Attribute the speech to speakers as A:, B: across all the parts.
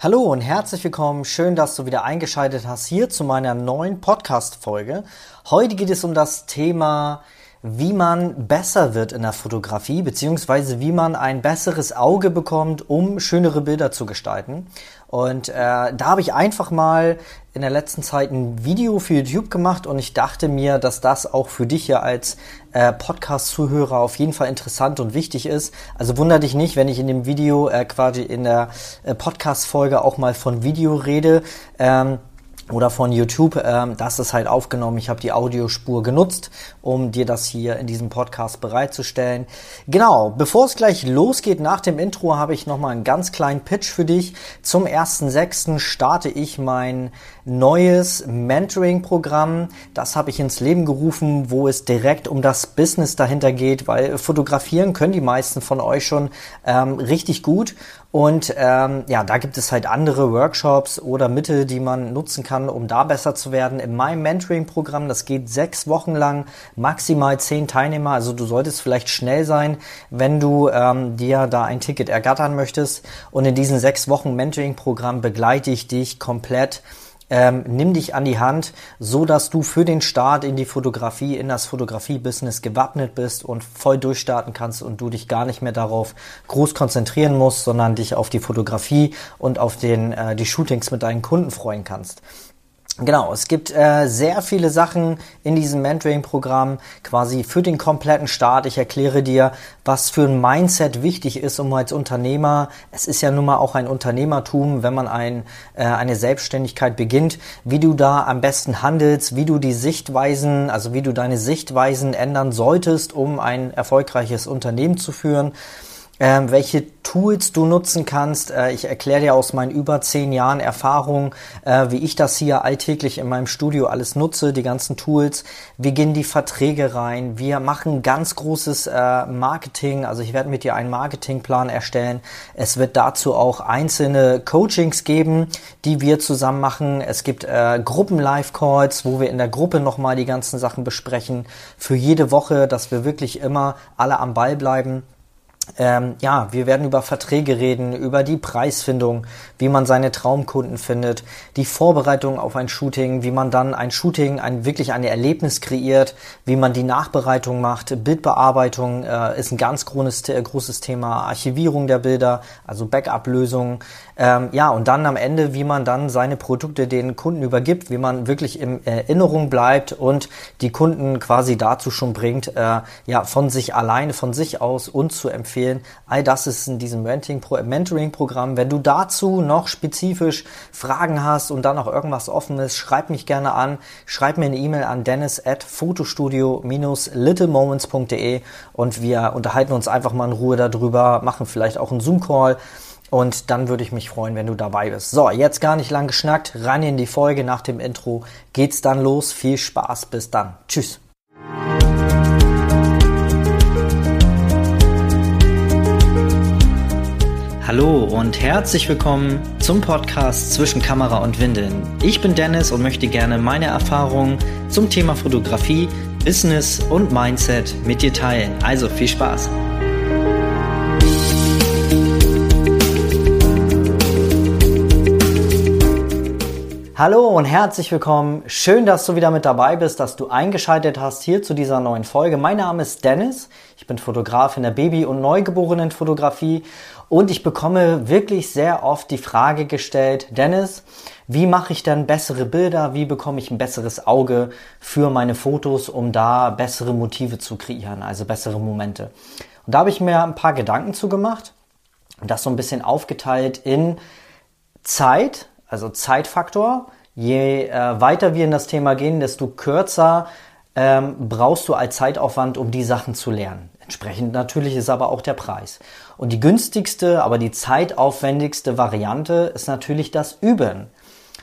A: Hallo und herzlich willkommen. Schön, dass du wieder eingeschaltet hast hier zu meiner neuen Podcast-Folge. Heute geht es um das Thema, wie man besser wird in der Fotografie, beziehungsweise wie man ein besseres Auge bekommt, um schönere Bilder zu gestalten. Und äh, da habe ich einfach mal in der letzten Zeit ein Video für YouTube gemacht und ich dachte mir, dass das auch für dich ja als äh, Podcast-Zuhörer auf jeden Fall interessant und wichtig ist. Also wunder dich nicht, wenn ich in dem Video äh, quasi in der äh, Podcast-Folge auch mal von Video rede. Ähm, oder von YouTube, ähm, das ist halt aufgenommen. Ich habe die Audiospur genutzt, um dir das hier in diesem Podcast bereitzustellen. Genau, bevor es gleich losgeht nach dem Intro, habe ich nochmal einen ganz kleinen Pitch für dich. Zum 1.6. starte ich mein neues Mentoring-Programm. Das habe ich ins Leben gerufen, wo es direkt um das Business dahinter geht, weil fotografieren können die meisten von euch schon ähm, richtig gut. Und ähm, ja, da gibt es halt andere Workshops oder Mittel, die man nutzen kann, um da besser zu werden. In meinem Mentoring-Programm, das geht sechs Wochen lang, maximal zehn Teilnehmer. Also du solltest vielleicht schnell sein, wenn du ähm, dir da ein Ticket ergattern möchtest. Und in diesen sechs Wochen Mentoring-Programm begleite ich dich komplett ähm, nimm dich an die Hand, so dass du für den Start in die Fotografie, in das Fotografie-Business gewappnet bist und voll durchstarten kannst und du dich gar nicht mehr darauf groß konzentrieren musst, sondern dich auf die Fotografie und auf den, äh, die Shootings mit deinen Kunden freuen kannst. Genau, es gibt äh, sehr viele Sachen in diesem Mentoring-Programm quasi für den kompletten Start. Ich erkläre dir, was für ein Mindset wichtig ist, um als Unternehmer, es ist ja nun mal auch ein Unternehmertum, wenn man ein, äh, eine Selbstständigkeit beginnt, wie du da am besten handelst, wie du die Sichtweisen, also wie du deine Sichtweisen ändern solltest, um ein erfolgreiches Unternehmen zu führen ähm, welche Tools du nutzen kannst. Äh, ich erkläre dir aus meinen über zehn Jahren Erfahrung, äh, wie ich das hier alltäglich in meinem Studio alles nutze, die ganzen Tools. Wir gehen die Verträge rein. Wir machen ganz großes äh, Marketing. Also ich werde mit dir einen Marketingplan erstellen. Es wird dazu auch einzelne Coachings geben, die wir zusammen machen. Es gibt äh, Gruppen-Live-Calls, wo wir in der Gruppe nochmal die ganzen Sachen besprechen. Für jede Woche, dass wir wirklich immer alle am Ball bleiben. Ähm, ja, wir werden über Verträge reden, über die Preisfindung, wie man seine Traumkunden findet, die Vorbereitung auf ein Shooting, wie man dann ein Shooting, ein wirklich ein Erlebnis kreiert, wie man die Nachbereitung macht, Bildbearbeitung äh, ist ein ganz großes, äh, großes Thema, Archivierung der Bilder, also Backup-Lösungen, ähm, ja, und dann am Ende, wie man dann seine Produkte den Kunden übergibt, wie man wirklich in Erinnerung bleibt und die Kunden quasi dazu schon bringt, äh, ja, von sich alleine, von sich aus uns zu empfehlen. All das ist in diesem Mentoring-Programm. Wenn du dazu noch spezifisch Fragen hast und dann auch irgendwas offen ist, schreib mich gerne an. Schreib mir eine E-Mail an dennis at fotostudio-littlemoments.de und wir unterhalten uns einfach mal in Ruhe darüber, machen vielleicht auch einen Zoom-Call und dann würde ich mich freuen, wenn du dabei bist. So, jetzt gar nicht lang geschnackt, rein in die Folge. Nach dem Intro geht's dann los. Viel Spaß, bis dann. Tschüss. Hallo und herzlich willkommen zum Podcast zwischen Kamera und Windeln. Ich bin Dennis und möchte gerne meine Erfahrungen zum Thema Fotografie, Business und Mindset mit dir teilen. Also viel Spaß. Hallo und herzlich willkommen. Schön, dass du wieder mit dabei bist, dass du eingeschaltet hast hier zu dieser neuen Folge. Mein Name ist Dennis. Bin Fotograf in der Baby- und Neugeborenenfotografie und ich bekomme wirklich sehr oft die Frage gestellt, Dennis, wie mache ich denn bessere Bilder? Wie bekomme ich ein besseres Auge für meine Fotos, um da bessere Motive zu kreieren, also bessere Momente? Und da habe ich mir ein paar Gedanken zu gemacht und das so ein bisschen aufgeteilt in Zeit, also Zeitfaktor. Je äh, weiter wir in das Thema gehen, desto kürzer ähm, brauchst du als Zeitaufwand, um die Sachen zu lernen. Entsprechend natürlich ist aber auch der Preis. Und die günstigste, aber die zeitaufwendigste Variante ist natürlich das Üben.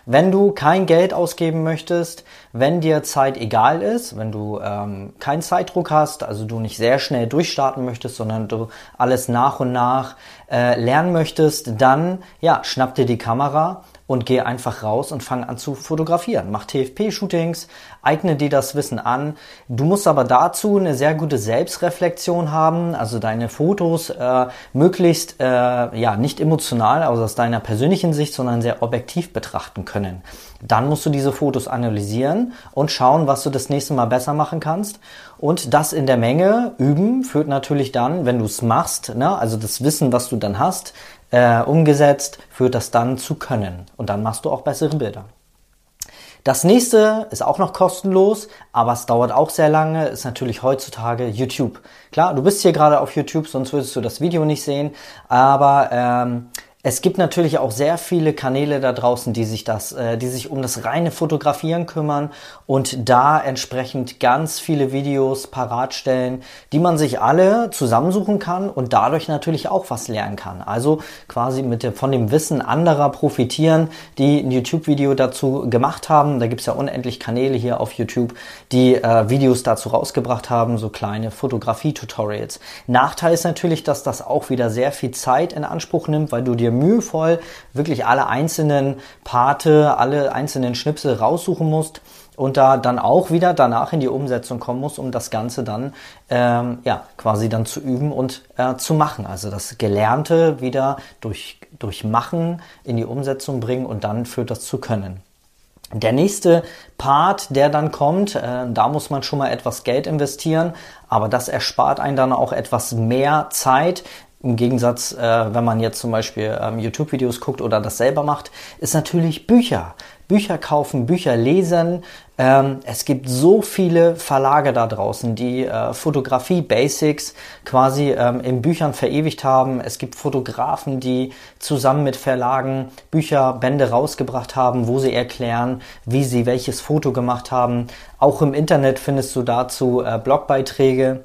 A: Wenn du kein Geld ausgeben möchtest, wenn dir Zeit egal ist, wenn du ähm, keinen Zeitdruck hast, also du nicht sehr schnell durchstarten möchtest, sondern du alles nach und nach äh, lernen möchtest, dann ja, schnapp dir die Kamera und geh einfach raus und fang an zu fotografieren. Mach TFP-Shootings, eigne dir das Wissen an. Du musst aber dazu eine sehr gute Selbstreflexion haben, also deine Fotos äh, möglichst äh, ja nicht emotional, also aus deiner persönlichen Sicht, sondern sehr objektiv betrachten können. Dann musst du diese Fotos analysieren und schauen, was du das nächste Mal besser machen kannst. Und das in der Menge üben führt natürlich dann, wenn du es machst, ne, also das Wissen, was du dann hast, äh, umgesetzt, führt das dann zu können. Und dann machst du auch bessere Bilder. Das nächste ist auch noch kostenlos, aber es dauert auch sehr lange, ist natürlich heutzutage YouTube. Klar, du bist hier gerade auf YouTube, sonst würdest du das Video nicht sehen, aber ähm, es gibt natürlich auch sehr viele Kanäle da draußen, die sich das, äh, die sich um das reine Fotografieren kümmern und da entsprechend ganz viele Videos parat stellen, die man sich alle zusammensuchen kann und dadurch natürlich auch was lernen kann. Also quasi mit der, von dem Wissen anderer profitieren, die ein YouTube-Video dazu gemacht haben. Da gibt's ja unendlich Kanäle hier auf YouTube, die äh, Videos dazu rausgebracht haben, so kleine Fotografie-Tutorials. Nachteil ist natürlich, dass das auch wieder sehr viel Zeit in Anspruch nimmt, weil du dir mühevoll wirklich alle einzelnen Parte, alle einzelnen Schnipsel raussuchen musst und da dann auch wieder danach in die Umsetzung kommen musst, um das Ganze dann ähm, ja quasi dann zu üben und äh, zu machen. Also das Gelernte wieder durch durch Machen in die Umsetzung bringen und dann führt das zu Können. Der nächste Part, der dann kommt, äh, da muss man schon mal etwas Geld investieren, aber das erspart einen dann auch etwas mehr Zeit, im Gegensatz, äh, wenn man jetzt zum Beispiel ähm, YouTube-Videos guckt oder das selber macht, ist natürlich Bücher. Bücher kaufen, Bücher lesen. Ähm, es gibt so viele Verlage da draußen, die äh, Fotografie-Basics quasi ähm, in Büchern verewigt haben. Es gibt Fotografen, die zusammen mit Verlagen Bücher, Bände rausgebracht haben, wo sie erklären, wie sie welches Foto gemacht haben. Auch im Internet findest du dazu äh, Blogbeiträge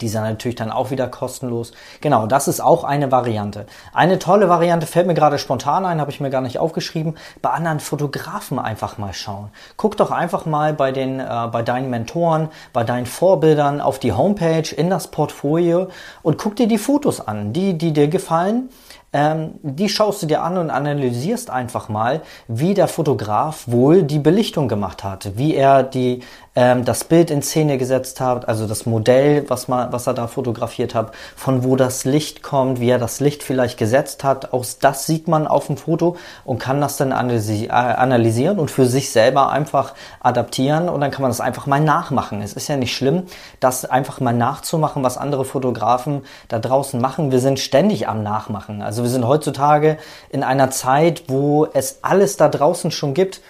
A: die sind natürlich dann auch wieder kostenlos. Genau, das ist auch eine Variante. Eine tolle Variante fällt mir gerade spontan ein, habe ich mir gar nicht aufgeschrieben. Bei anderen Fotografen einfach mal schauen. Guck doch einfach mal bei den, äh, bei deinen Mentoren, bei deinen Vorbildern auf die Homepage, in das Portfolio und guck dir die Fotos an, die, die dir gefallen ähm, die schaust du dir an und analysierst einfach mal, wie der Fotograf wohl die Belichtung gemacht hat, wie er die, ähm, das Bild in Szene gesetzt hat, also das Modell, was, man, was er da fotografiert hat, von wo das Licht kommt, wie er das Licht vielleicht gesetzt hat. Aus das sieht man auf dem Foto und kann das dann äh, analysieren und für sich selber einfach adaptieren und dann kann man das einfach mal nachmachen. Es ist ja nicht schlimm, das einfach mal nachzumachen, was andere Fotografen da draußen machen. Wir sind ständig am Nachmachen. Also wir sind heutzutage in einer Zeit, wo es alles da draußen schon gibt.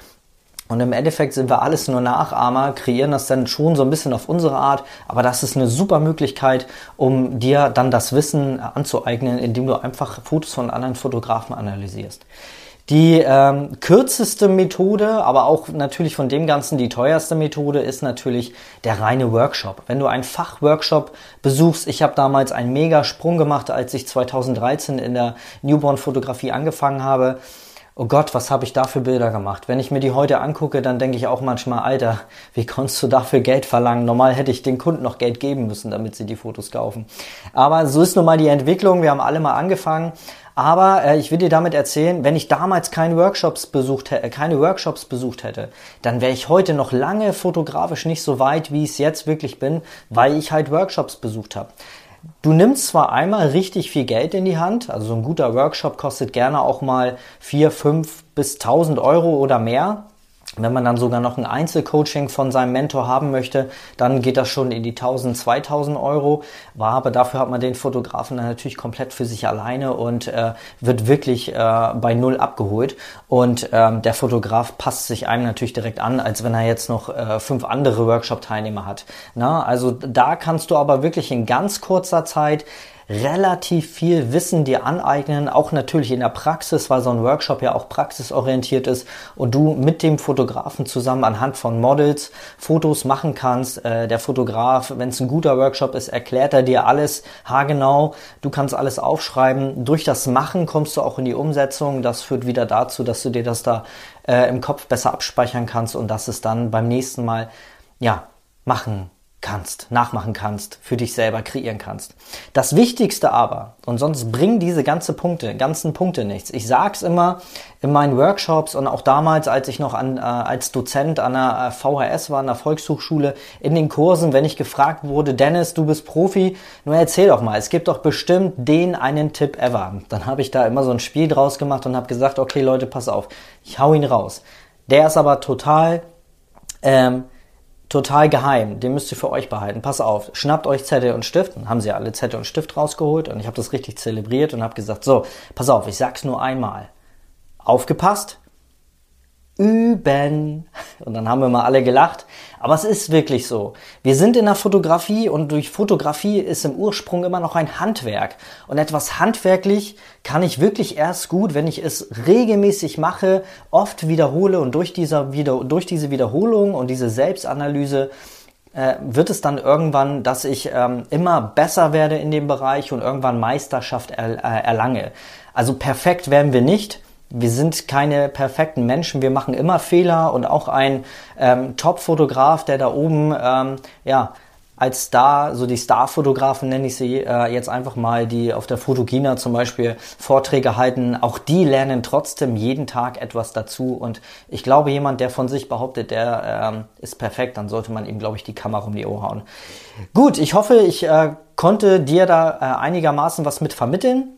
A: Und im Endeffekt sind wir alles nur Nachahmer, kreieren das dann schon so ein bisschen auf unsere Art. Aber das ist eine super Möglichkeit, um dir dann das Wissen anzueignen, indem du einfach Fotos von anderen Fotografen analysierst. Die ähm, kürzeste Methode, aber auch natürlich von dem Ganzen die teuerste Methode ist natürlich der reine Workshop. Wenn du einen Fachworkshop besuchst, ich habe damals einen mega Sprung gemacht, als ich 2013 in der Newborn-Fotografie angefangen habe. Oh Gott, was habe ich da für Bilder gemacht? Wenn ich mir die heute angucke, dann denke ich auch manchmal, Alter, wie konntest du dafür Geld verlangen? Normal hätte ich den Kunden noch Geld geben müssen, damit sie die Fotos kaufen. Aber so ist nun mal die Entwicklung. Wir haben alle mal angefangen. Aber äh, ich will dir damit erzählen, wenn ich damals keine Workshops besucht hätte, keine Workshops besucht hätte, dann wäre ich heute noch lange fotografisch nicht so weit, wie ich es jetzt wirklich bin, weil ich halt Workshops besucht habe. Du nimmst zwar einmal richtig viel Geld in die Hand, also so ein guter Workshop kostet gerne auch mal vier, fünf bis tausend Euro oder mehr. Wenn man dann sogar noch ein Einzelcoaching von seinem Mentor haben möchte, dann geht das schon in die 1000, 2000 Euro. War aber dafür hat man den Fotografen dann natürlich komplett für sich alleine und äh, wird wirklich äh, bei Null abgeholt. Und ähm, der Fotograf passt sich einem natürlich direkt an, als wenn er jetzt noch äh, fünf andere Workshop-Teilnehmer hat. Na, also da kannst du aber wirklich in ganz kurzer Zeit relativ viel Wissen dir aneignen, auch natürlich in der Praxis, weil so ein Workshop ja auch praxisorientiert ist und du mit dem Fotografen zusammen anhand von Models Fotos machen kannst. Äh, der Fotograf, wenn es ein guter Workshop ist, erklärt er dir alles haargenau. Du kannst alles aufschreiben. Durch das Machen kommst du auch in die Umsetzung. Das führt wieder dazu, dass du dir das da äh, im Kopf besser abspeichern kannst und dass es dann beim nächsten Mal ja machen kannst, nachmachen kannst, für dich selber kreieren kannst. Das Wichtigste aber, und sonst bringen diese ganze Punkte, ganzen Punkte nichts. Ich sag's immer in meinen Workshops und auch damals, als ich noch an, äh, als Dozent an der äh, VHS war, an der Volkshochschule, in den Kursen, wenn ich gefragt wurde, Dennis, du bist Profi, nur erzähl doch mal, es gibt doch bestimmt den einen Tipp ever. Dann habe ich da immer so ein Spiel draus gemacht und habe gesagt, okay Leute, pass auf, ich hau ihn raus. Der ist aber total ähm, total geheim. Den müsst ihr für euch behalten. Pass auf, schnappt euch Zettel und Stift. Dann haben sie alle Zettel und Stift rausgeholt und ich habe das richtig zelebriert und habe gesagt, so, pass auf, ich sag's nur einmal. Aufgepasst, üben. Und dann haben wir mal alle gelacht. Aber es ist wirklich so. Wir sind in der Fotografie und durch Fotografie ist im Ursprung immer noch ein Handwerk. Und etwas handwerklich kann ich wirklich erst gut, wenn ich es regelmäßig mache, oft wiederhole und durch, dieser, durch diese Wiederholung und diese Selbstanalyse äh, wird es dann irgendwann, dass ich ähm, immer besser werde in dem Bereich und irgendwann Meisterschaft er, äh, erlange. Also perfekt werden wir nicht wir sind keine perfekten Menschen, wir machen immer Fehler und auch ein ähm, Top-Fotograf, der da oben ähm, ja als Star, so die Star-Fotografen nenne ich sie äh, jetzt einfach mal, die auf der Fotogina zum Beispiel Vorträge halten, auch die lernen trotzdem jeden Tag etwas dazu. Und ich glaube, jemand, der von sich behauptet, der ähm, ist perfekt, dann sollte man ihm, glaube ich, die Kamera um die Ohr hauen. Gut, ich hoffe, ich äh, konnte dir da äh, einigermaßen was mit vermitteln.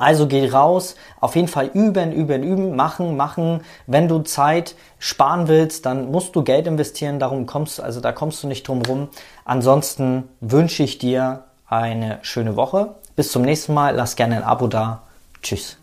A: Also geh raus, auf jeden Fall üben, üben, üben, machen, machen. Wenn du Zeit sparen willst, dann musst du Geld investieren, darum kommst also da kommst du nicht drum rum. Ansonsten wünsche ich dir eine schöne Woche. Bis zum nächsten Mal, lass gerne ein Abo da. Tschüss.